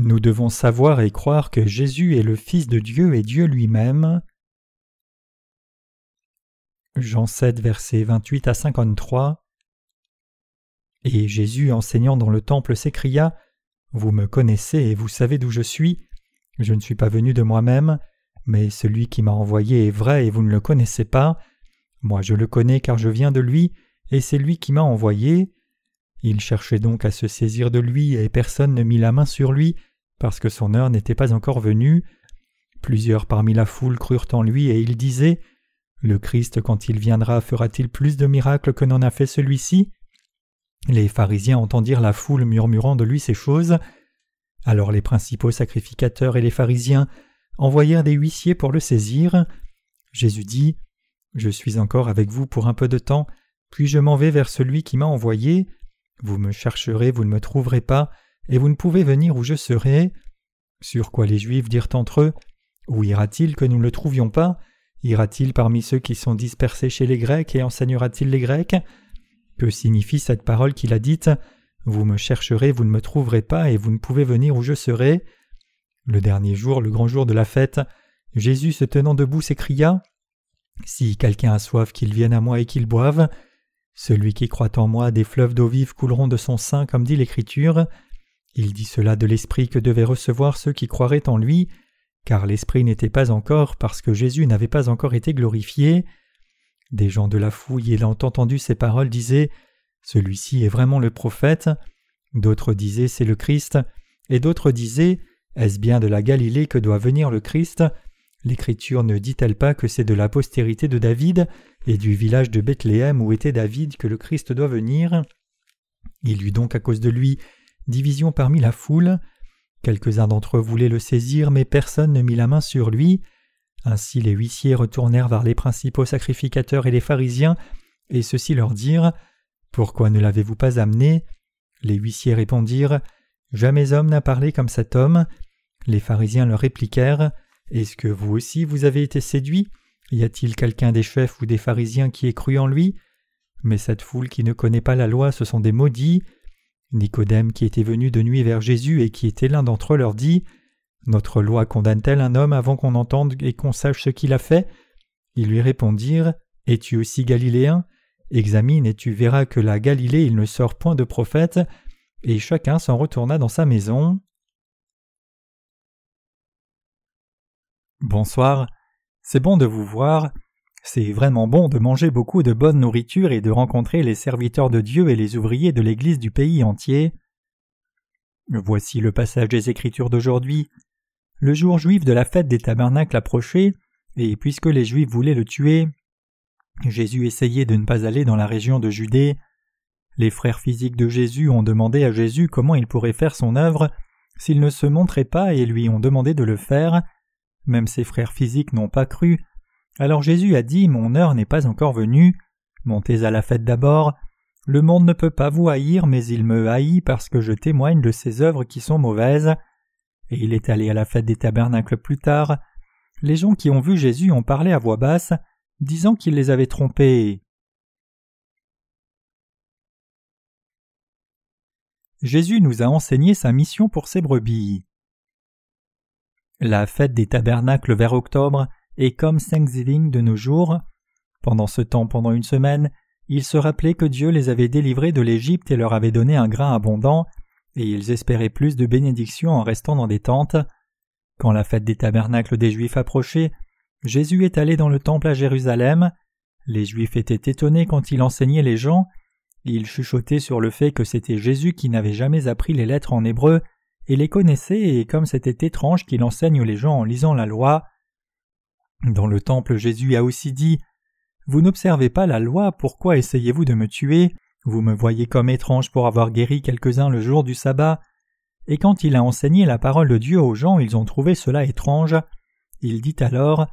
Nous devons savoir et croire que Jésus est le Fils de Dieu et Dieu lui-même. Jean 7, versets 28 à 53. Et Jésus, enseignant dans le temple, s'écria Vous me connaissez et vous savez d'où je suis. Je ne suis pas venu de moi-même, mais celui qui m'a envoyé est vrai et vous ne le connaissez pas. Moi je le connais car je viens de lui, et c'est lui qui m'a envoyé. Il cherchait donc à se saisir de lui, et personne ne mit la main sur lui, parce que son heure n'était pas encore venue. Plusieurs parmi la foule crurent en lui et ils disaient Le Christ, quand il viendra, fera-t-il plus de miracles que n'en a fait celui-ci? Les pharisiens entendirent la foule murmurant de lui ces choses. Alors les principaux sacrificateurs et les pharisiens envoyèrent des huissiers pour le saisir. Jésus dit Je suis encore avec vous pour un peu de temps, puis je m'en vais vers celui qui m'a envoyé. Vous me chercherez, vous ne me trouverez pas et vous ne pouvez venir où je serai. Sur quoi les Juifs dirent entre eux Où ira-t-il que nous ne le trouvions pas? Ira-t-il parmi ceux qui sont dispersés chez les Grecs et enseignera-t-il les Grecs? Que signifie cette parole qu'il a dite? Vous me chercherez, vous ne me trouverez pas, et vous ne pouvez venir où je serai Le dernier jour, le grand jour de la fête, Jésus se tenant debout s'écria Si quelqu'un a soif, qu'il vienne à moi et qu'il boive. Celui qui croit en moi, des fleuves d'eau vive couleront de son sein, comme dit l'Écriture. Il dit cela de l'Esprit que devaient recevoir ceux qui croiraient en lui, car l'Esprit n'était pas encore parce que Jésus n'avait pas encore été glorifié. Des gens de la fouille ayant entendu ces paroles disaient Celui-ci est vraiment le prophète. D'autres disaient C'est le Christ. Et d'autres disaient Est-ce bien de la Galilée que doit venir le Christ? L'Écriture ne dit-elle pas que c'est de la postérité de David et du village de Bethléem où était David que le Christ doit venir? Il eut donc à cause de lui division parmi la foule. Quelques-uns d'entre eux voulaient le saisir, mais personne ne mit la main sur lui. Ainsi les huissiers retournèrent vers les principaux sacrificateurs et les pharisiens, et ceux-ci leur dirent Pourquoi ne l'avez-vous pas amené? Les huissiers répondirent Jamais homme n'a parlé comme cet homme. Les pharisiens leur répliquèrent Est-ce que vous aussi vous avez été séduits Y a-t-il quelqu'un des chefs ou des pharisiens qui ait cru en lui? Mais cette foule qui ne connaît pas la loi, ce sont des maudits. Nicodème qui était venu de nuit vers Jésus et qui était l'un d'entre eux leur dit Notre loi condamne-t-elle un homme avant qu'on entende et qu'on sache ce qu'il a fait? Ils lui répondirent Es-tu aussi galiléen? Examine et tu verras que la Galilée il ne sort point de prophète. Et chacun s'en retourna dans sa maison. Bonsoir, c'est bon de vous voir. C'est vraiment bon de manger beaucoup de bonne nourriture et de rencontrer les serviteurs de Dieu et les ouvriers de l'Église du pays entier. Voici le passage des Écritures d'aujourd'hui. Le jour juif de la fête des tabernacles approchait, et puisque les Juifs voulaient le tuer, Jésus essayait de ne pas aller dans la région de Judée. Les frères physiques de Jésus ont demandé à Jésus comment il pourrait faire son œuvre s'il ne se montrait pas et lui ont demandé de le faire. Même ses frères physiques n'ont pas cru, alors Jésus a dit Mon heure n'est pas encore venue. Montez à la fête d'abord. Le monde ne peut pas vous haïr, mais il me haït parce que je témoigne de ses œuvres qui sont mauvaises. Et il est allé à la fête des tabernacles plus tard. Les gens qui ont vu Jésus ont parlé à voix basse, disant qu'il les avait trompés. Jésus nous a enseigné sa mission pour ses brebis. La fête des tabernacles vers octobre et comme Thanksgiving de nos jours. Pendant ce temps, pendant une semaine, ils se rappelaient que Dieu les avait délivrés de l'Égypte et leur avait donné un grain abondant, et ils espéraient plus de bénédictions en restant dans des tentes. Quand la fête des tabernacles des Juifs approchait, Jésus est allé dans le temple à Jérusalem. Les Juifs étaient étonnés quand il enseignait les gens. Ils chuchotaient sur le fait que c'était Jésus qui n'avait jamais appris les lettres en hébreu et les connaissait, et comme c'était étrange qu'il enseigne les gens en lisant la loi. Dans le temple, Jésus a aussi dit Vous n'observez pas la loi, pourquoi essayez-vous de me tuer? Vous me voyez comme étrange pour avoir guéri quelques-uns le jour du sabbat. Et quand il a enseigné la parole de Dieu aux gens, ils ont trouvé cela étrange. Il dit alors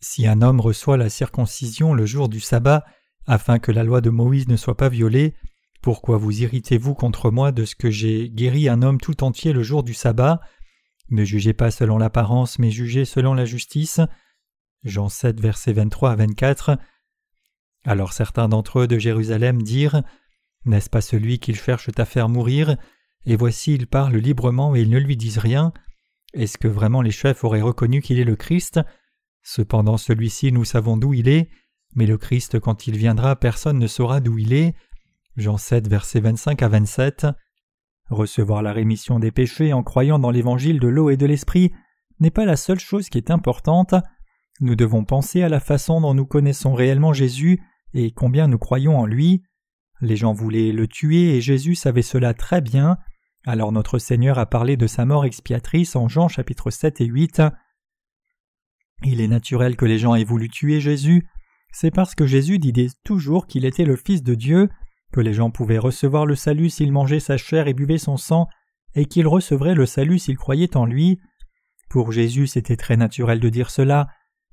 Si un homme reçoit la circoncision le jour du sabbat, afin que la loi de Moïse ne soit pas violée, pourquoi vous irritez-vous contre moi de ce que j'ai guéri un homme tout entier le jour du sabbat? Ne jugez pas selon l'apparence, mais jugez selon la justice. Jean 7, versets 23 à 24. Alors certains d'entre eux de Jérusalem dirent N'est-ce pas celui qu'ils cherchent à faire mourir? Et voici il parle librement et ils ne lui disent rien. Est-ce que vraiment les chefs auraient reconnu qu'il est le Christ? Cependant celui-ci nous savons d'où il est, mais le Christ quand il viendra personne ne saura d'où il est. Jean 7 versets 25 à 27. Recevoir la rémission des péchés en croyant dans l'évangile de l'eau et de l'esprit n'est pas la seule chose qui est importante. Nous devons penser à la façon dont nous connaissons réellement Jésus et combien nous croyons en lui. Les gens voulaient le tuer et Jésus savait cela très bien. Alors notre Seigneur a parlé de sa mort expiatrice en Jean chapitre 7 et 8. Il est naturel que les gens aient voulu tuer Jésus, c'est parce que Jésus disait toujours qu'il était le Fils de Dieu, que les gens pouvaient recevoir le salut s'ils mangeaient sa chair et buvaient son sang, et qu'ils recevraient le salut s'ils croyaient en lui. Pour Jésus c'était très naturel de dire cela,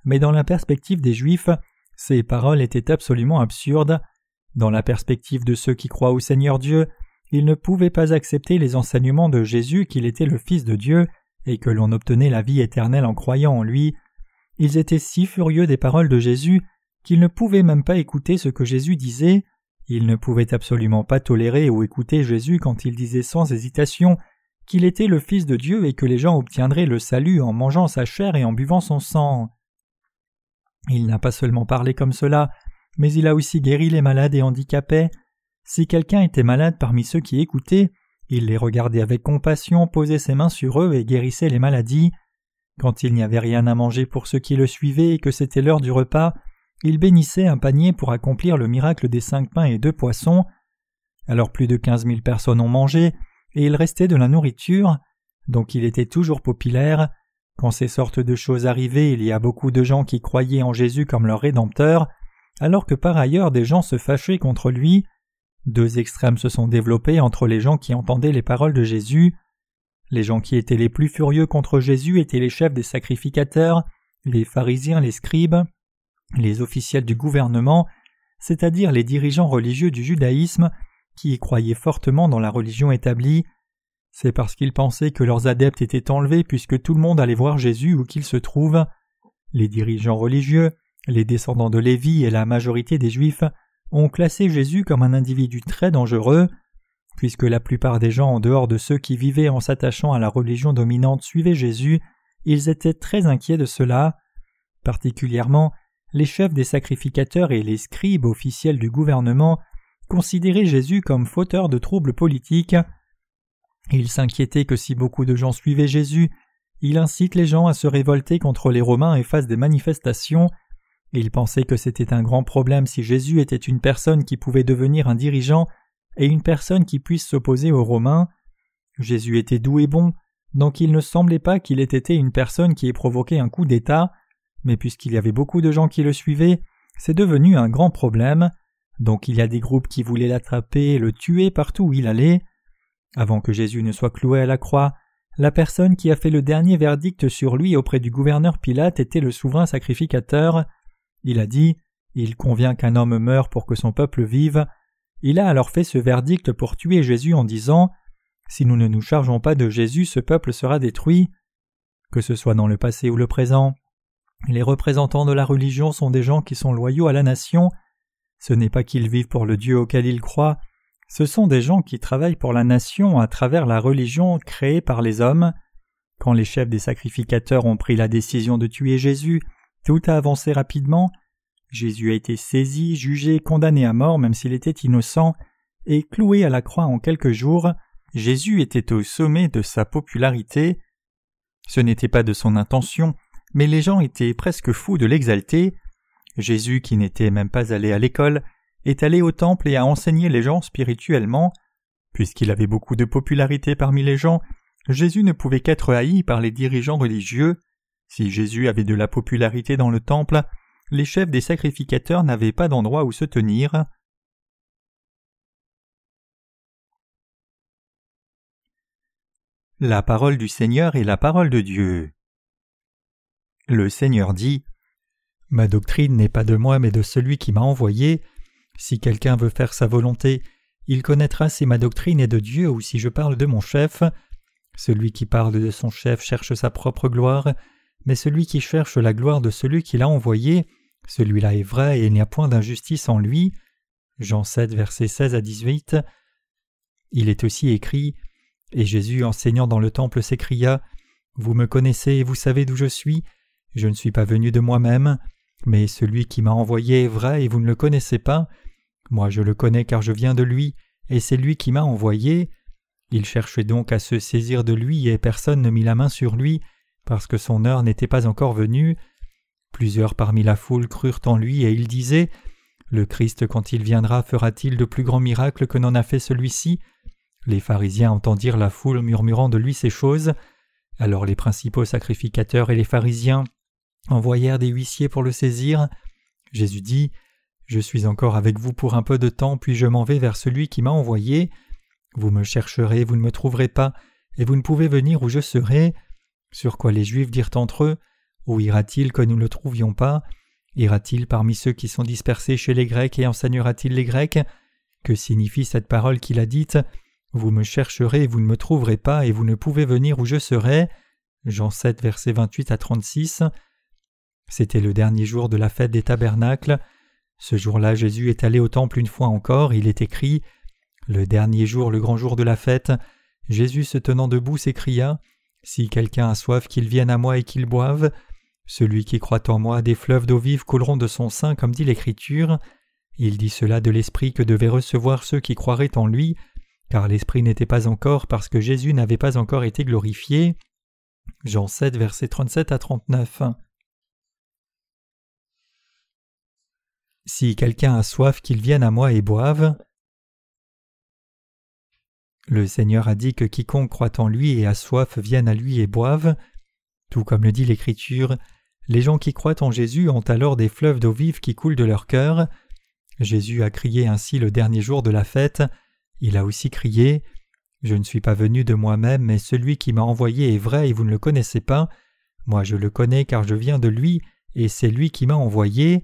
mais dans la perspective des Juifs, ces paroles étaient absolument absurdes. Dans la perspective de ceux qui croient au Seigneur Dieu, ils ne pouvaient pas accepter les enseignements de Jésus qu'il était le Fils de Dieu et que l'on obtenait la vie éternelle en croyant en lui. Ils étaient si furieux des paroles de Jésus qu'ils ne pouvaient même pas écouter ce que Jésus disait. Ils ne pouvaient absolument pas tolérer ou écouter Jésus quand il disait sans hésitation qu'il était le Fils de Dieu et que les gens obtiendraient le salut en mangeant sa chair et en buvant son sang. Il n'a pas seulement parlé comme cela, mais il a aussi guéri les malades et handicapés. Si quelqu'un était malade parmi ceux qui écoutaient, il les regardait avec compassion, posait ses mains sur eux et guérissait les maladies. Quand il n'y avait rien à manger pour ceux qui le suivaient et que c'était l'heure du repas, il bénissait un panier pour accomplir le miracle des cinq pains et deux poissons. Alors plus de quinze mille personnes ont mangé, et il restait de la nourriture, donc il était toujours populaire. Quand ces sortes de choses arrivaient, il y a beaucoup de gens qui croyaient en Jésus comme leur Rédempteur, alors que par ailleurs des gens se fâchaient contre lui. Deux extrêmes se sont développés entre les gens qui entendaient les paroles de Jésus. Les gens qui étaient les plus furieux contre Jésus étaient les chefs des sacrificateurs, les pharisiens, les scribes, les officiels du gouvernement, c'est-à-dire les dirigeants religieux du judaïsme, qui croyaient fortement dans la religion établie. C'est parce qu'ils pensaient que leurs adeptes étaient enlevés puisque tout le monde allait voir Jésus où qu'il se trouve. Les dirigeants religieux, les descendants de Lévi et la majorité des Juifs ont classé Jésus comme un individu très dangereux. Puisque la plupart des gens en dehors de ceux qui vivaient en s'attachant à la religion dominante suivaient Jésus, ils étaient très inquiets de cela. Particulièrement, les chefs des sacrificateurs et les scribes officiels du gouvernement considéraient Jésus comme fauteur de troubles politiques. Ils s'inquiétaient que si beaucoup de gens suivaient Jésus, il incite les gens à se révolter contre les Romains et fassent des manifestations. Ils pensaient que c'était un grand problème si Jésus était une personne qui pouvait devenir un dirigeant et une personne qui puisse s'opposer aux Romains. Jésus était doux et bon, donc il ne semblait pas qu'il ait été une personne qui ait provoqué un coup d'État, mais puisqu'il y avait beaucoup de gens qui le suivaient, c'est devenu un grand problème, donc il y a des groupes qui voulaient l'attraper et le tuer partout où il allait. Avant que Jésus ne soit cloué à la croix, la personne qui a fait le dernier verdict sur lui auprès du gouverneur Pilate était le souverain sacrificateur. Il a dit Il convient qu'un homme meure pour que son peuple vive. Il a alors fait ce verdict pour tuer Jésus en disant Si nous ne nous chargeons pas de Jésus, ce peuple sera détruit. Que ce soit dans le passé ou le présent, les représentants de la religion sont des gens qui sont loyaux à la nation. Ce n'est pas qu'ils vivent pour le Dieu auquel ils croient, ce sont des gens qui travaillent pour la nation à travers la religion créée par les hommes. Quand les chefs des sacrificateurs ont pris la décision de tuer Jésus, tout a avancé rapidement. Jésus a été saisi, jugé, condamné à mort même s'il était innocent, et cloué à la croix en quelques jours. Jésus était au sommet de sa popularité. Ce n'était pas de son intention, mais les gens étaient presque fous de l'exalter. Jésus, qui n'était même pas allé à l'école, est allé au temple et a enseigné les gens spirituellement. Puisqu'il avait beaucoup de popularité parmi les gens, Jésus ne pouvait qu'être haï par les dirigeants religieux. Si Jésus avait de la popularité dans le temple, les chefs des sacrificateurs n'avaient pas d'endroit où se tenir. La parole du Seigneur est la parole de Dieu. Le Seigneur dit Ma doctrine n'est pas de moi mais de celui qui m'a envoyé. Si quelqu'un veut faire sa volonté, il connaîtra si ma doctrine est de Dieu ou si je parle de mon chef. Celui qui parle de son chef cherche sa propre gloire, mais celui qui cherche la gloire de celui qui l'a envoyé, celui-là est vrai et il n'y a point d'injustice en lui. Jean 7, versets 16 à 18. Il est aussi écrit Et Jésus, enseignant dans le temple, s'écria Vous me connaissez et vous savez d'où je suis. Je ne suis pas venu de moi-même, mais celui qui m'a envoyé est vrai et vous ne le connaissez pas. Moi je le connais car je viens de lui, et c'est lui qui m'a envoyé. Il cherchait donc à se saisir de lui et personne ne mit la main sur lui, parce que son heure n'était pas encore venue. Plusieurs parmi la foule crurent en lui et ils disaient Le Christ, quand il viendra, fera-t-il de plus grands miracles que n'en a fait celui-ci? Les pharisiens entendirent la foule murmurant de lui ces choses. Alors les principaux sacrificateurs et les pharisiens envoyèrent des huissiers pour le saisir. Jésus dit Je suis encore avec vous pour un peu de temps, puis je m'en vais vers celui qui m'a envoyé. Vous me chercherez, vous ne me trouverez pas, et vous ne pouvez venir où je serai. Sur quoi les Juifs dirent entre eux Où ira-t-il que nous ne le trouvions pas? Ira-t-il parmi ceux qui sont dispersés chez les Grecs et enseignera-t-il les Grecs? Que signifie cette parole qu'il a dite? Vous me chercherez, vous ne me trouverez pas, et vous ne pouvez venir où je serai Jean 7, versets 28 à 36. C'était le dernier jour de la fête des tabernacles. Ce jour-là, Jésus est allé au temple une fois encore, il est écrit Le dernier jour, le grand jour de la fête, Jésus se tenant debout s'écria Si quelqu'un a soif, qu'il vienne à moi et qu'il boive. Celui qui croit en moi, des fleuves d'eau vive couleront de son sein, comme dit l'Écriture. Il dit cela de l'Esprit que devaient recevoir ceux qui croiraient en lui, car l'Esprit n'était pas encore parce que Jésus n'avait pas encore été glorifié. Jean 7, versets 37 à 39. Si quelqu'un a soif, qu'il vienne à moi et boive. Le Seigneur a dit que quiconque croit en lui et a soif vienne à lui et boive. Tout comme le dit l'Écriture, les gens qui croient en Jésus ont alors des fleuves d'eau vive qui coulent de leur cœur. Jésus a crié ainsi le dernier jour de la fête. Il a aussi crié Je ne suis pas venu de moi-même, mais celui qui m'a envoyé est vrai et vous ne le connaissez pas. Moi je le connais car je viens de lui, et c'est lui qui m'a envoyé.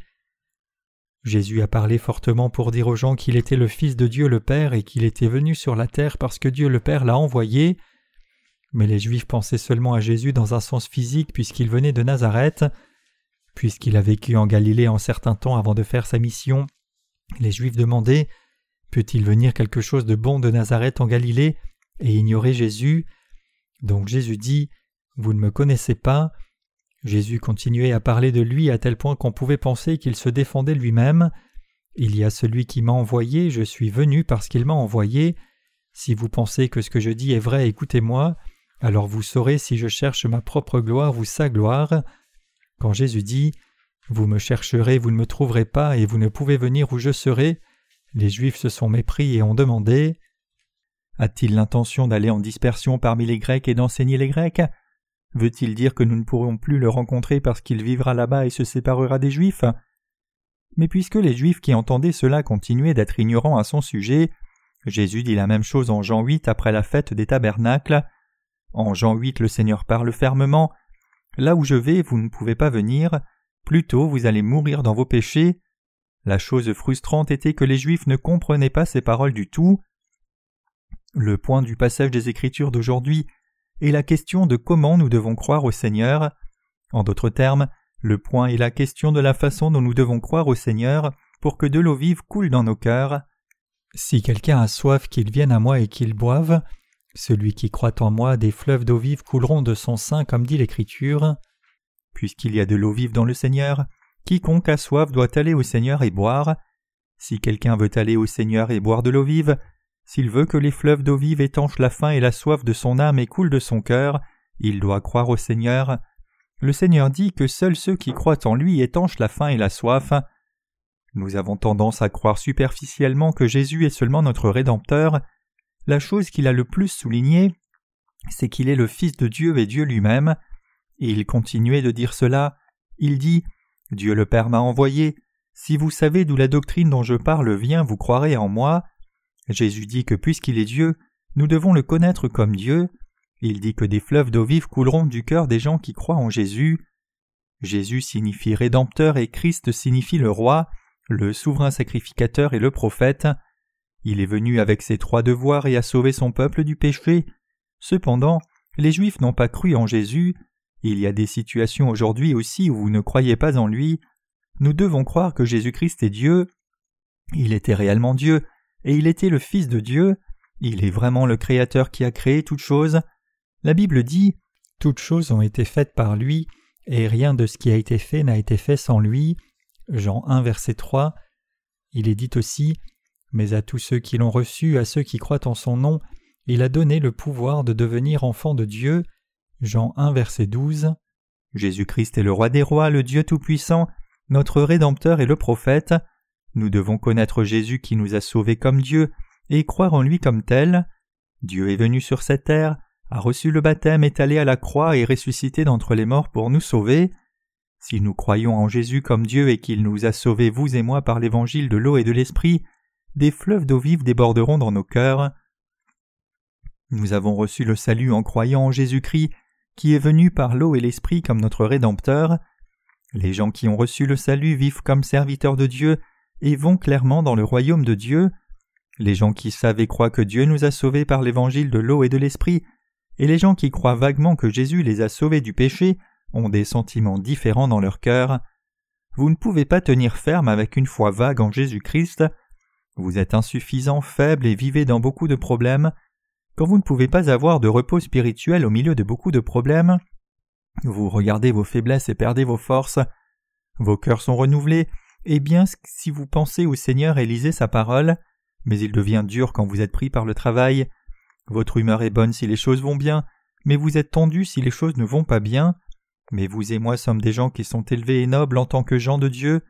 Jésus a parlé fortement pour dire aux gens qu'il était le Fils de Dieu le Père et qu'il était venu sur la terre parce que Dieu le Père l'a envoyé. Mais les Juifs pensaient seulement à Jésus dans un sens physique puisqu'il venait de Nazareth. Puisqu'il a vécu en Galilée en certain temps avant de faire sa mission, les Juifs demandaient Peut-il venir quelque chose de bon de Nazareth en Galilée et ignorer Jésus? Donc Jésus dit Vous ne me connaissez pas, Jésus continuait à parler de lui à tel point qu'on pouvait penser qu'il se défendait lui-même. Il y a celui qui m'a envoyé, je suis venu parce qu'il m'a envoyé. Si vous pensez que ce que je dis est vrai, écoutez-moi, alors vous saurez si je cherche ma propre gloire ou sa gloire. Quand Jésus dit Vous me chercherez, vous ne me trouverez pas, et vous ne pouvez venir où je serai, les Juifs se sont mépris et ont demandé A-t-il l'intention d'aller en dispersion parmi les Grecs et d'enseigner les Grecs? Veut-il dire que nous ne pourrons plus le rencontrer parce qu'il vivra là-bas et se séparera des Juifs? Mais puisque les Juifs qui entendaient cela continuaient d'être ignorants à son sujet, Jésus dit la même chose en Jean 8 après la fête des tabernacles. En Jean 8, le Seigneur parle fermement Là où je vais, vous ne pouvez pas venir, plutôt vous allez mourir dans vos péchés. La chose frustrante était que les Juifs ne comprenaient pas ces paroles du tout. Le point du passage des Écritures d'aujourd'hui est la question de comment nous devons croire au Seigneur. En d'autres termes, le point est la question de la façon dont nous devons croire au Seigneur pour que de l'eau vive coule dans nos cœurs. Si quelqu'un a soif, qu'il vienne à moi et qu'il boive. Celui qui croit en moi, des fleuves d'eau vive couleront de son sein, comme dit l'Écriture. Puisqu'il y a de l'eau vive dans le Seigneur, quiconque a soif doit aller au Seigneur et boire. Si quelqu'un veut aller au Seigneur et boire de l'eau vive, s'il veut que les fleuves d'eau vive étanchent la faim et la soif de son âme et coulent de son cœur, il doit croire au Seigneur. Le Seigneur dit que seuls ceux qui croient en lui étanchent la faim et la soif. Nous avons tendance à croire superficiellement que Jésus est seulement notre Rédempteur. La chose qu'il a le plus soulignée, c'est qu'il est le Fils de Dieu et Dieu lui-même. Et il continuait de dire cela. Il dit Dieu le Père m'a envoyé. Si vous savez d'où la doctrine dont je parle vient, vous croirez en moi. Jésus dit que puisqu'il est Dieu, nous devons le connaître comme Dieu. Il dit que des fleuves d'eau vive couleront du cœur des gens qui croient en Jésus. Jésus signifie Rédempteur et Christ signifie le Roi, le souverain sacrificateur et le prophète. Il est venu avec ses trois devoirs et a sauvé son peuple du péché. Cependant, les Juifs n'ont pas cru en Jésus. Il y a des situations aujourd'hui aussi où vous ne croyez pas en lui. Nous devons croire que Jésus-Christ est Dieu. Il était réellement Dieu, et il était le Fils de Dieu, Il est vraiment le Créateur qui a créé toutes choses. La Bible dit Toutes choses ont été faites par lui, et rien de ce qui a été fait n'a été fait sans lui. Jean 1, verset 3. Il est dit aussi Mais à tous ceux qui l'ont reçu, à ceux qui croient en son nom, il a donné le pouvoir de devenir enfants de Dieu. Jean 1, verset 12. Jésus-Christ est le roi des rois, le Dieu Tout-Puissant, notre Rédempteur et le prophète. Nous devons connaître Jésus qui nous a sauvés comme Dieu et croire en lui comme tel. Dieu est venu sur cette terre, a reçu le baptême, est allé à la croix et ressuscité d'entre les morts pour nous sauver. Si nous croyons en Jésus comme Dieu et qu'il nous a sauvés, vous et moi, par l'évangile de l'eau et de l'esprit, des fleuves d'eau vive déborderont dans nos cœurs. Nous avons reçu le salut en croyant en Jésus-Christ, qui est venu par l'eau et l'esprit comme notre Rédempteur. Les gens qui ont reçu le salut vivent comme serviteurs de Dieu et vont clairement dans le royaume de Dieu. Les gens qui savent et croient que Dieu nous a sauvés par l'évangile de l'eau et de l'esprit, et les gens qui croient vaguement que Jésus les a sauvés du péché, ont des sentiments différents dans leur cœur. Vous ne pouvez pas tenir ferme avec une foi vague en Jésus-Christ. Vous êtes insuffisant, faible et vivez dans beaucoup de problèmes. Quand vous ne pouvez pas avoir de repos spirituel au milieu de beaucoup de problèmes, vous regardez vos faiblesses et perdez vos forces. Vos cœurs sont renouvelés, et bien si vous pensez au Seigneur et lisez sa parole, mais il devient dur quand vous êtes pris par le travail. Votre humeur est bonne si les choses vont bien, mais vous êtes tendu si les choses ne vont pas bien. Mais vous et moi sommes des gens qui sont élevés et nobles en tant que gens de Dieu.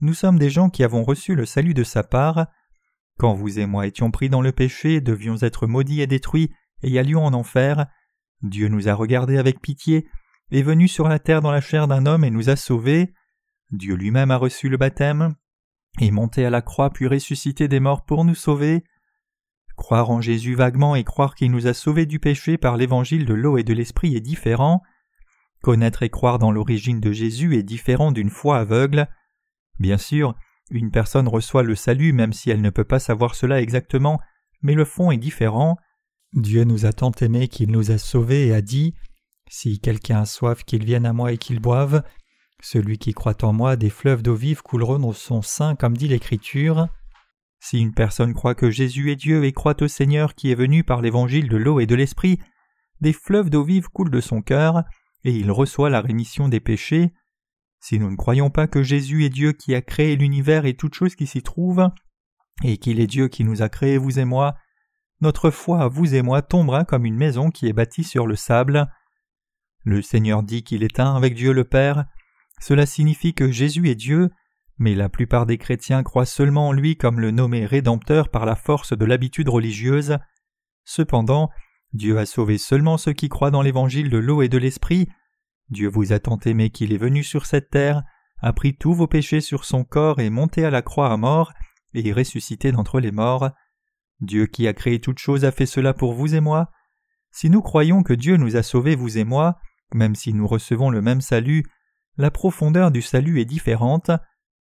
Nous sommes des gens qui avons reçu le salut de sa part. Quand vous et moi étions pris dans le péché, devions être maudits et détruits, et allions en enfer, Dieu nous a regardés avec pitié, est venu sur la terre dans la chair d'un homme et nous a sauvés. Dieu lui-même a reçu le baptême, est monté à la croix puis ressuscité des morts pour nous sauver. Croire en Jésus vaguement et croire qu'il nous a sauvés du péché par l'évangile de l'eau et de l'esprit est différent. Connaître et croire dans l'origine de Jésus est différent d'une foi aveugle. Bien sûr, une personne reçoit le salut même si elle ne peut pas savoir cela exactement, mais le fond est différent. Dieu nous a tant aimés qu'il nous a sauvés et a dit Si quelqu'un a soif, qu'il vienne à moi et qu'il boive. Celui qui croit en moi, des fleuves d'eau vive couleront dans son sein, comme dit l'Écriture. Si une personne croit que Jésus est Dieu et croit au Seigneur qui est venu par l'évangile de l'eau et de l'esprit, des fleuves d'eau vive coulent de son cœur, et il reçoit la rémission des péchés. Si nous ne croyons pas que Jésus est Dieu qui a créé l'univers et toutes choses qui s'y trouvent, et qu'il est Dieu qui nous a créés, vous et moi, notre foi, vous et moi, tombera comme une maison qui est bâtie sur le sable. Le Seigneur dit qu'il est un avec Dieu le Père. Cela signifie que Jésus est Dieu, mais la plupart des chrétiens croient seulement en lui comme le nommé Rédempteur par la force de l'habitude religieuse. Cependant, Dieu a sauvé seulement ceux qui croient dans l'évangile de l'eau et de l'esprit. Dieu vous a tant aimé qu'il est venu sur cette terre, a pris tous vos péchés sur son corps et monté à la croix à mort, et ressuscité d'entre les morts. Dieu qui a créé toutes choses a fait cela pour vous et moi. Si nous croyons que Dieu nous a sauvés, vous et moi, même si nous recevons le même salut, la profondeur du salut est différente.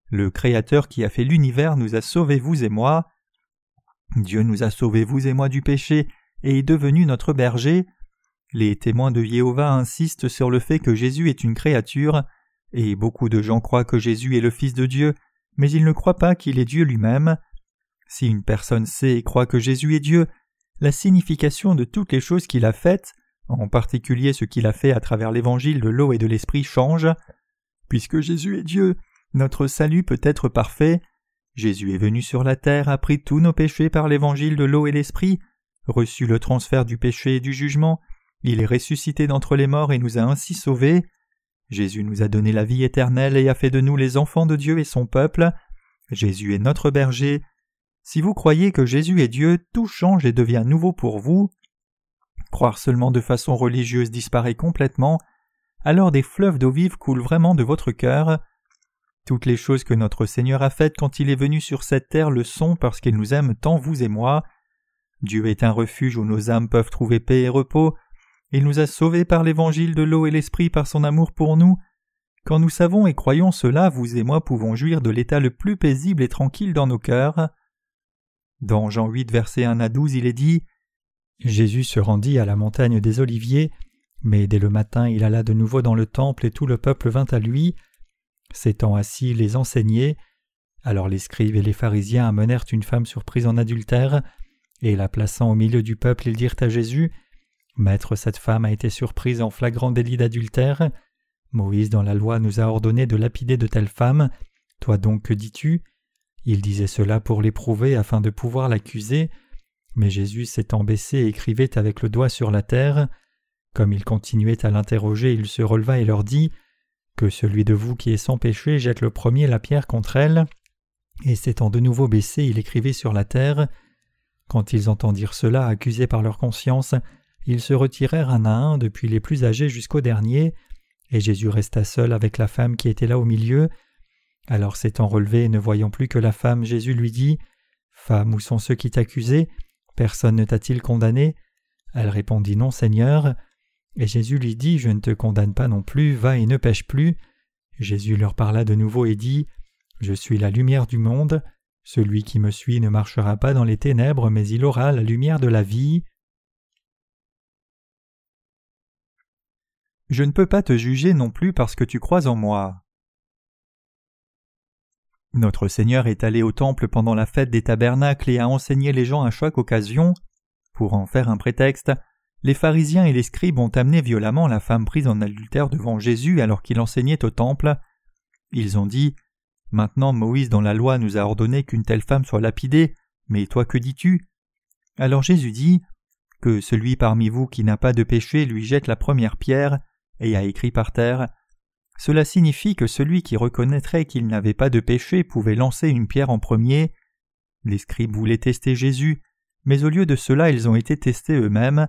Le Créateur qui a fait l'univers nous a sauvés, vous et moi. Dieu nous a sauvés, vous et moi, du péché et est devenu notre berger. Les témoins de Jéhovah insistent sur le fait que Jésus est une créature, et beaucoup de gens croient que Jésus est le Fils de Dieu, mais ils ne croient pas qu'il est Dieu lui-même. Si une personne sait et croit que Jésus est Dieu, la signification de toutes les choses qu'il a faites, en particulier ce qu'il a fait à travers l'évangile de l'eau et de l'esprit, change. Puisque Jésus est Dieu, notre salut peut être parfait. Jésus est venu sur la terre, a pris tous nos péchés par l'évangile de l'eau et l'esprit, reçu le transfert du péché et du jugement, il est ressuscité d'entre les morts et nous a ainsi sauvés. Jésus nous a donné la vie éternelle et a fait de nous les enfants de Dieu et son peuple. Jésus est notre berger, si vous croyez que Jésus est Dieu, tout change et devient nouveau pour vous. Croire seulement de façon religieuse disparaît complètement, alors des fleuves d'eau vive coulent vraiment de votre cœur. Toutes les choses que notre Seigneur a faites quand il est venu sur cette terre le sont parce qu'il nous aime tant vous et moi. Dieu est un refuge où nos âmes peuvent trouver paix et repos. Il nous a sauvés par l'évangile de l'eau et l'esprit par son amour pour nous. Quand nous savons et croyons cela, vous et moi pouvons jouir de l'état le plus paisible et tranquille dans nos cœurs. Dans Jean 8, versets 1 à 12, il est dit Jésus se rendit à la montagne des Oliviers, mais dès le matin il alla de nouveau dans le temple et tout le peuple vint à lui. S'étant assis, les enseignait. Alors les scribes et les pharisiens amenèrent une femme surprise en adultère, Et la plaçant au milieu du peuple, ils dirent à Jésus Maître, cette femme a été surprise en flagrant délit d'adultère. Moïse dans la loi nous a ordonné de lapider de telles femmes. Toi donc que dis-tu? Il disait cela pour l'éprouver afin de pouvoir l'accuser. Mais Jésus s'étant baissé écrivait avec le doigt sur la terre. Comme il continuait à l'interroger, il se releva et leur dit Que celui de vous qui est sans péché jette le premier la pierre contre elle. Et s'étant de nouveau baissé, il écrivait sur la terre. Quand ils entendirent cela, accusés par leur conscience, ils se retirèrent un à un depuis les plus âgés jusqu'au dernier, et Jésus resta seul avec la femme qui était là au milieu. Alors s'étant relevé et ne voyant plus que la femme, Jésus lui dit Femme, où sont ceux qui t'accusaient? Personne ne t'a-t-il condamné? Elle répondit Non, Seigneur. Et Jésus lui dit Je ne te condamne pas non plus, va et ne pêche plus. Jésus leur parla de nouveau et dit Je suis la lumière du monde. Celui qui me suit ne marchera pas dans les ténèbres, mais il aura la lumière de la vie. Je ne peux pas te juger non plus parce que tu crois en moi. Notre Seigneur est allé au temple pendant la fête des tabernacles et a enseigné les gens à chaque occasion. Pour en faire un prétexte, les pharisiens et les scribes ont amené violemment la femme prise en adultère devant Jésus alors qu'il enseignait au temple. Ils ont dit Maintenant Moïse dans la loi nous a ordonné qu'une telle femme soit lapidée, mais toi que dis-tu? Alors Jésus dit Que celui parmi vous qui n'a pas de péché lui jette la première pierre, et a écrit par terre Cela signifie que celui qui reconnaîtrait qu'il n'avait pas de péché pouvait lancer une pierre en premier. Les scribes voulaient tester Jésus, mais au lieu de cela ils ont été testés eux-mêmes.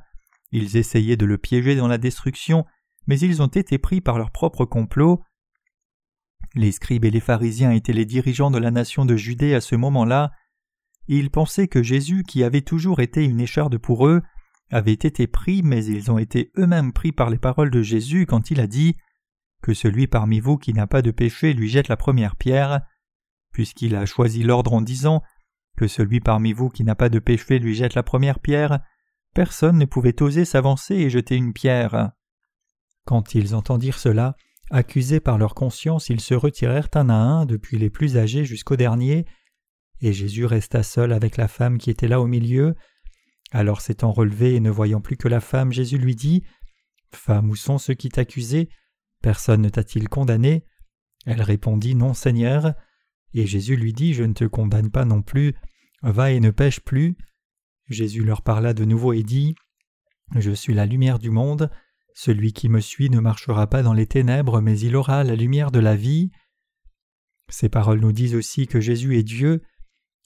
Ils essayaient de le piéger dans la destruction, mais ils ont été pris par leur propre complot. Les scribes et les pharisiens étaient les dirigeants de la nation de Judée à ce moment-là. Ils pensaient que Jésus, qui avait toujours été une écharde pour eux, avait été pris, mais ils ont été eux-mêmes pris par les paroles de Jésus quand il a dit Que celui parmi vous qui n'a pas de péché lui jette la première pierre, puisqu'il a choisi l'ordre en disant Que celui parmi vous qui n'a pas de péché lui jette la première pierre, personne ne pouvait oser s'avancer et jeter une pierre. Quand ils entendirent cela, Accusés par leur conscience, ils se retirèrent un à un, depuis les plus âgés jusqu'au dernier, et Jésus resta seul avec la femme qui était là au milieu. Alors s'étant relevé et ne voyant plus que la femme, Jésus lui dit Femme, où sont ceux qui t'accusaient? Personne ne t'a-t-il condamné? Elle répondit Non, Seigneur. Et Jésus lui dit Je ne te condamne pas non plus, va et ne pêche plus. Jésus leur parla de nouveau et dit Je suis la lumière du monde. Celui qui me suit ne marchera pas dans les ténèbres, mais il aura la lumière de la vie. Ces paroles nous disent aussi que Jésus est Dieu.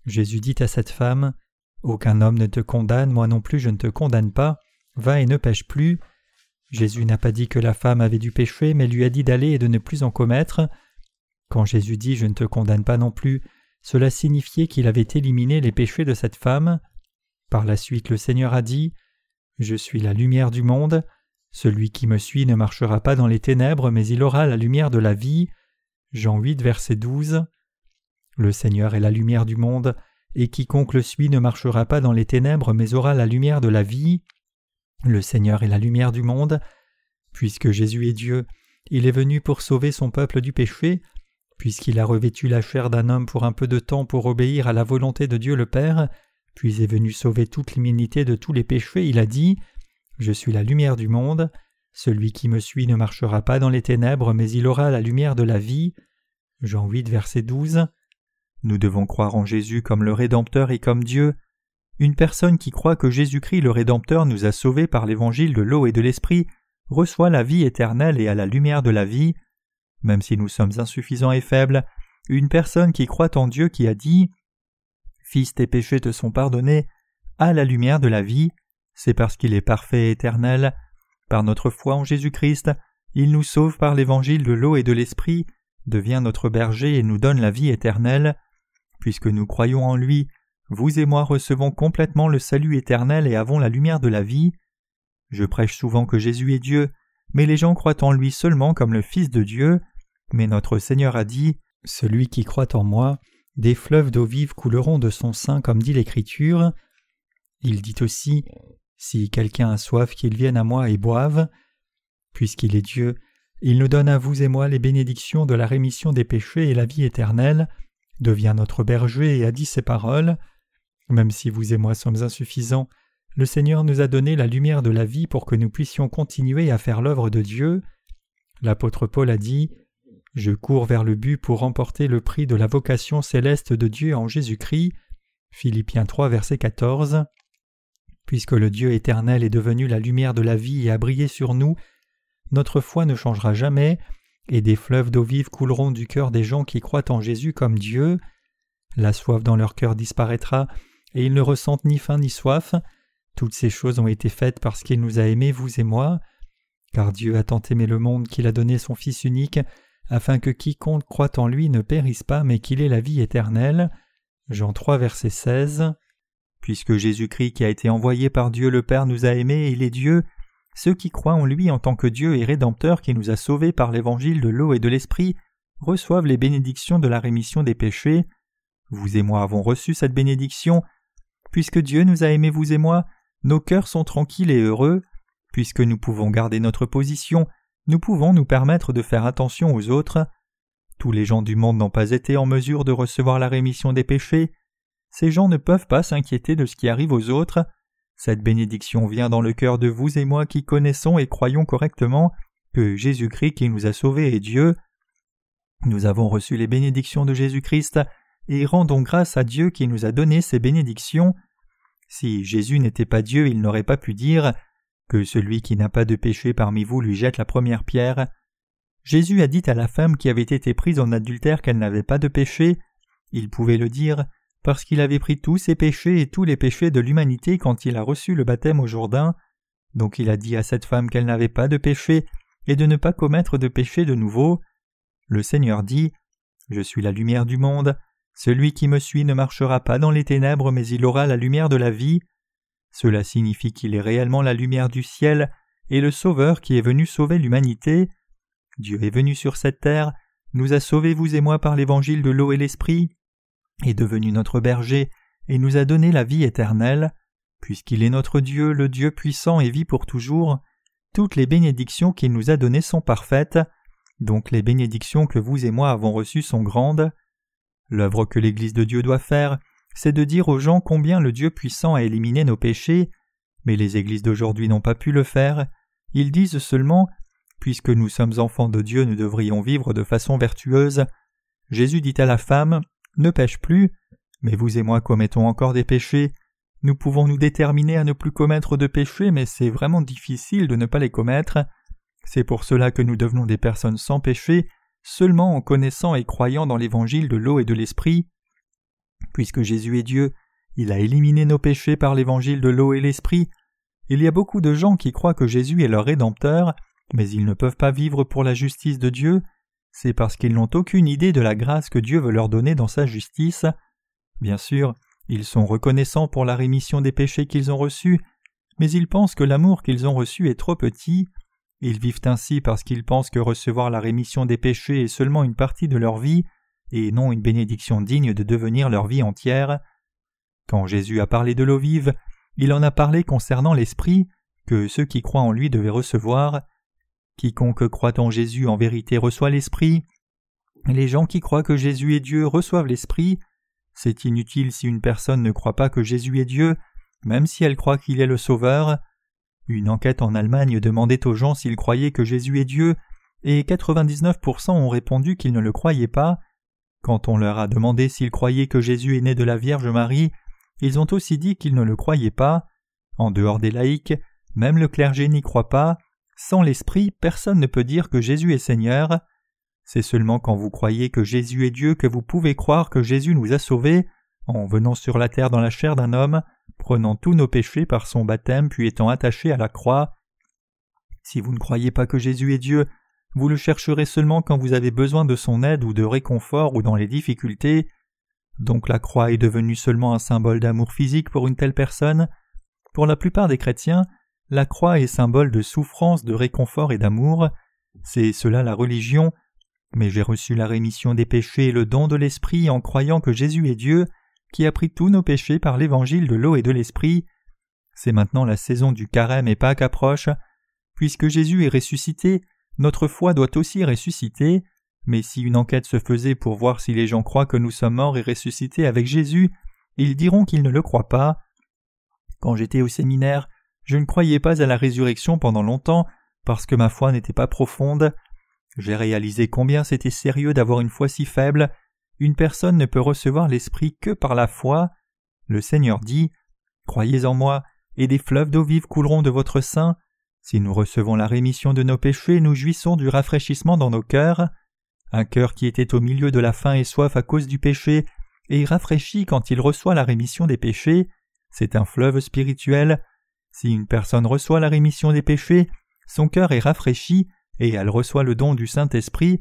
Jésus dit à cette femme Aucun homme ne te condamne, moi non plus je ne te condamne pas, va et ne pêche plus. Jésus n'a pas dit que la femme avait du péché, mais lui a dit d'aller et de ne plus en commettre. Quand Jésus dit Je ne te condamne pas non plus, cela signifiait qu'il avait éliminé les péchés de cette femme. Par la suite, le Seigneur a dit Je suis la lumière du monde. Celui qui me suit ne marchera pas dans les ténèbres, mais il aura la lumière de la vie. Jean 8, verset 12. Le Seigneur est la lumière du monde, et quiconque le suit ne marchera pas dans les ténèbres, mais aura la lumière de la vie. Le Seigneur est la lumière du monde. Puisque Jésus est Dieu, il est venu pour sauver son peuple du péché, puisqu'il a revêtu la chair d'un homme pour un peu de temps pour obéir à la volonté de Dieu le Père, puis est venu sauver toute l'immunité de tous les péchés, il a dit je suis la lumière du monde. Celui qui me suit ne marchera pas dans les ténèbres, mais il aura la lumière de la vie. Jean 8, verset 12. Nous devons croire en Jésus comme le Rédempteur et comme Dieu. Une personne qui croit que Jésus-Christ le Rédempteur nous a sauvés par l'évangile de l'eau et de l'esprit reçoit la vie éternelle et a la lumière de la vie. Même si nous sommes insuffisants et faibles, une personne qui croit en Dieu qui a dit Fils, tes péchés te sont pardonnés a la lumière de la vie c'est parce qu'il est parfait et éternel. Par notre foi en Jésus-Christ, il nous sauve par l'évangile de l'eau et de l'esprit, devient notre berger et nous donne la vie éternelle. Puisque nous croyons en lui, vous et moi recevons complètement le salut éternel et avons la lumière de la vie. Je prêche souvent que Jésus est Dieu, mais les gens croient en lui seulement comme le Fils de Dieu. Mais notre Seigneur a dit Celui qui croit en moi, des fleuves d'eau vive couleront de son sein, comme dit l'Écriture. Il dit aussi si quelqu'un a soif, qu'il vienne à moi et boive. Puisqu'il est Dieu, il nous donne à vous et moi les bénédictions de la rémission des péchés et la vie éternelle, devient notre berger et a dit ses paroles. Même si vous et moi sommes insuffisants, le Seigneur nous a donné la lumière de la vie pour que nous puissions continuer à faire l'œuvre de Dieu. L'apôtre Paul a dit Je cours vers le but pour remporter le prix de la vocation céleste de Dieu en Jésus-Christ. Philippiens 3, verset 14. Puisque le Dieu éternel est devenu la lumière de la vie et a brillé sur nous, notre foi ne changera jamais, et des fleuves d'eau vive couleront du cœur des gens qui croient en Jésus comme Dieu. La soif dans leur cœur disparaîtra, et ils ne ressentent ni faim ni soif. Toutes ces choses ont été faites parce qu'il nous a aimés, vous et moi. Car Dieu a tant aimé le monde qu'il a donné son Fils unique, afin que quiconque croit en lui ne périsse pas, mais qu'il ait la vie éternelle. Jean 3, verset 16. Puisque Jésus-Christ qui a été envoyé par Dieu le Père nous a aimés et il est Dieu, ceux qui croient en lui en tant que Dieu et Rédempteur qui nous a sauvés par l'évangile de l'eau et de l'esprit reçoivent les bénédictions de la rémission des péchés. Vous et moi avons reçu cette bénédiction. Puisque Dieu nous a aimés vous et moi, nos cœurs sont tranquilles et heureux. Puisque nous pouvons garder notre position, nous pouvons nous permettre de faire attention aux autres. Tous les gens du monde n'ont pas été en mesure de recevoir la rémission des péchés. Ces gens ne peuvent pas s'inquiéter de ce qui arrive aux autres. Cette bénédiction vient dans le cœur de vous et moi qui connaissons et croyons correctement que Jésus-Christ qui nous a sauvés est Dieu. Nous avons reçu les bénédictions de Jésus-Christ et rendons grâce à Dieu qui nous a donné ces bénédictions. Si Jésus n'était pas Dieu, il n'aurait pas pu dire que celui qui n'a pas de péché parmi vous lui jette la première pierre. Jésus a dit à la femme qui avait été prise en adultère qu'elle n'avait pas de péché. Il pouvait le dire parce qu'il avait pris tous ses péchés et tous les péchés de l'humanité quand il a reçu le baptême au Jourdain. Donc il a dit à cette femme qu'elle n'avait pas de péché et de ne pas commettre de péché de nouveau. Le Seigneur dit Je suis la lumière du monde. Celui qui me suit ne marchera pas dans les ténèbres, mais il aura la lumière de la vie. Cela signifie qu'il est réellement la lumière du ciel et le Sauveur qui est venu sauver l'humanité. Dieu est venu sur cette terre, nous a sauvés vous et moi par l'évangile de l'eau et l'esprit, est devenu notre berger et nous a donné la vie éternelle. Puisqu'il est notre Dieu, le Dieu puissant et vit pour toujours, toutes les bénédictions qu'il nous a données sont parfaites, donc les bénédictions que vous et moi avons reçues sont grandes. L'œuvre que l'Église de Dieu doit faire, c'est de dire aux gens combien le Dieu puissant a éliminé nos péchés, mais les églises d'aujourd'hui n'ont pas pu le faire. Ils disent seulement Puisque nous sommes enfants de Dieu, nous devrions vivre de façon vertueuse. Jésus dit à la femme Ne pêche plus, mais vous et moi commettons encore des péchés. Nous pouvons nous déterminer à ne plus commettre de péchés, mais c'est vraiment difficile de ne pas les commettre. C'est pour cela que nous devenons des personnes sans péché, seulement en connaissant et croyant dans l'évangile de l'eau et de l'esprit. Puisque Jésus est Dieu, il a éliminé nos péchés par l'évangile de l'eau et l'esprit. Il y a beaucoup de gens qui croient que Jésus est leur Rédempteur, mais ils ne peuvent pas vivre pour la justice de Dieu, c'est parce qu'ils n'ont aucune idée de la grâce que Dieu veut leur donner dans sa justice. Bien sûr, ils sont reconnaissants pour la rémission des péchés qu'ils ont reçus, mais ils pensent que l'amour qu'ils ont reçu est trop petit. Ils vivent ainsi parce qu'ils pensent que recevoir la rémission des péchés est seulement une partie de leur vie, et non une bénédiction digne de devenir leur vie entière. Quand Jésus a parlé de l'eau vive, il en a parlé concernant l'Esprit, que ceux qui croient en lui devaient recevoir. Quiconque croit en Jésus en vérité reçoit l'Esprit. Les gens qui croient que Jésus est Dieu reçoivent l'Esprit. C'est inutile si une personne ne croit pas que Jésus est Dieu, même si elle croit qu'il est le Sauveur. Une enquête en Allemagne demandait aux gens s'ils croyaient que Jésus est Dieu, et 99% ont répondu qu'ils ne le croyaient pas. Quand on leur a demandé s'ils croyaient que Jésus est né de la Vierge Marie, ils ont aussi dit qu'ils ne le croyaient pas. En dehors des laïcs, même le clergé n'y croit pas. Sans l'Esprit, personne ne peut dire que Jésus est Seigneur. C'est seulement quand vous croyez que Jésus est Dieu que vous pouvez croire que Jésus nous a sauvés, en venant sur la terre dans la chair d'un homme, prenant tous nos péchés par son baptême puis étant attaché à la croix. Si vous ne croyez pas que Jésus est Dieu, vous le chercherez seulement quand vous avez besoin de son aide ou de réconfort ou dans les difficultés. Donc la croix est devenue seulement un symbole d'amour physique pour une telle personne. Pour la plupart des chrétiens, la croix est symbole de souffrance, de réconfort et d'amour. C'est cela la religion. Mais j'ai reçu la rémission des péchés et le don de l'Esprit en croyant que Jésus est Dieu, qui a pris tous nos péchés par l'évangile de l'eau et de l'Esprit. C'est maintenant la saison du carême et Pâques approche. Puisque Jésus est ressuscité, notre foi doit aussi ressusciter, mais si une enquête se faisait pour voir si les gens croient que nous sommes morts et ressuscités avec Jésus, ils diront qu'ils ne le croient pas. Quand j'étais au séminaire, je ne croyais pas à la résurrection pendant longtemps parce que ma foi n'était pas profonde. J'ai réalisé combien c'était sérieux d'avoir une foi si faible. Une personne ne peut recevoir l'Esprit que par la foi. Le Seigneur dit Croyez en moi, et des fleuves d'eau vive couleront de votre sein. Si nous recevons la rémission de nos péchés, nous jouissons du rafraîchissement dans nos cœurs. Un cœur qui était au milieu de la faim et soif à cause du péché est rafraîchi quand il reçoit la rémission des péchés. C'est un fleuve spirituel. Si une personne reçoit la rémission des péchés, son cœur est rafraîchi et elle reçoit le don du Saint-Esprit.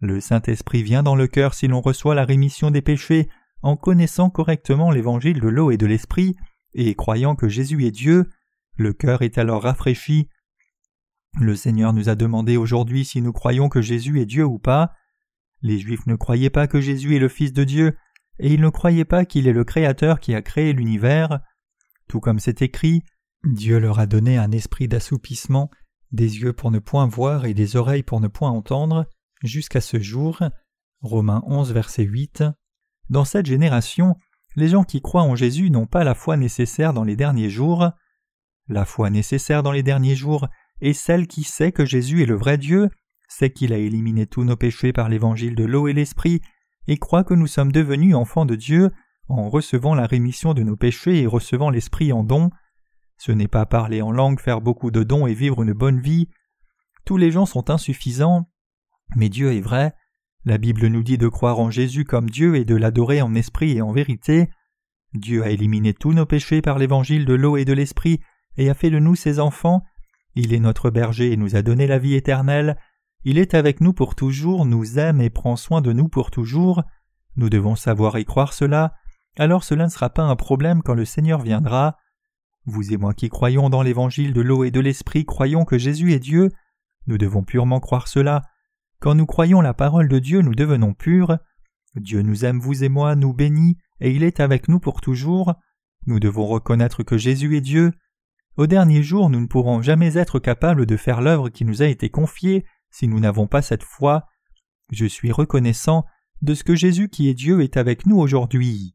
Le Saint-Esprit vient dans le cœur si l'on reçoit la rémission des péchés en connaissant correctement l'évangile de l'eau et de l'Esprit et croyant que Jésus est Dieu. Le cœur est alors rafraîchi. Le Seigneur nous a demandé aujourd'hui si nous croyons que Jésus est Dieu ou pas. Les Juifs ne croyaient pas que Jésus est le Fils de Dieu, et ils ne croyaient pas qu'il est le Créateur qui a créé l'univers. Tout comme c'est écrit, Dieu leur a donné un esprit d'assoupissement, des yeux pour ne point voir et des oreilles pour ne point entendre, jusqu'à ce jour. Romains 11, verset 8. Dans cette génération, les gens qui croient en Jésus n'ont pas la foi nécessaire dans les derniers jours. La foi nécessaire dans les derniers jours est celle qui sait que Jésus est le vrai Dieu, sait qu'il a éliminé tous nos péchés par l'évangile de l'eau et l'esprit, et croit que nous sommes devenus enfants de Dieu en recevant la rémission de nos péchés et recevant l'esprit en don. Ce n'est pas parler en langue, faire beaucoup de dons et vivre une bonne vie. Tous les gens sont insuffisants, mais Dieu est vrai. La Bible nous dit de croire en Jésus comme Dieu et de l'adorer en esprit et en vérité. Dieu a éliminé tous nos péchés par l'évangile de l'eau et de l'esprit et a fait de nous ses enfants. Il est notre berger et nous a donné la vie éternelle. Il est avec nous pour toujours, nous aime et prend soin de nous pour toujours. Nous devons savoir y croire cela, alors cela ne sera pas un problème quand le Seigneur viendra. Vous et moi qui croyons dans l'évangile de l'eau et de l'esprit croyons que Jésus est Dieu. Nous devons purement croire cela. Quand nous croyons la parole de Dieu, nous devenons purs. Dieu nous aime, vous et moi, nous bénit, et il est avec nous pour toujours. Nous devons reconnaître que Jésus est Dieu. Au dernier jour, nous ne pourrons jamais être capables de faire l'œuvre qui nous a été confiée si nous n'avons pas cette foi. Je suis reconnaissant de ce que Jésus qui est Dieu est avec nous aujourd'hui.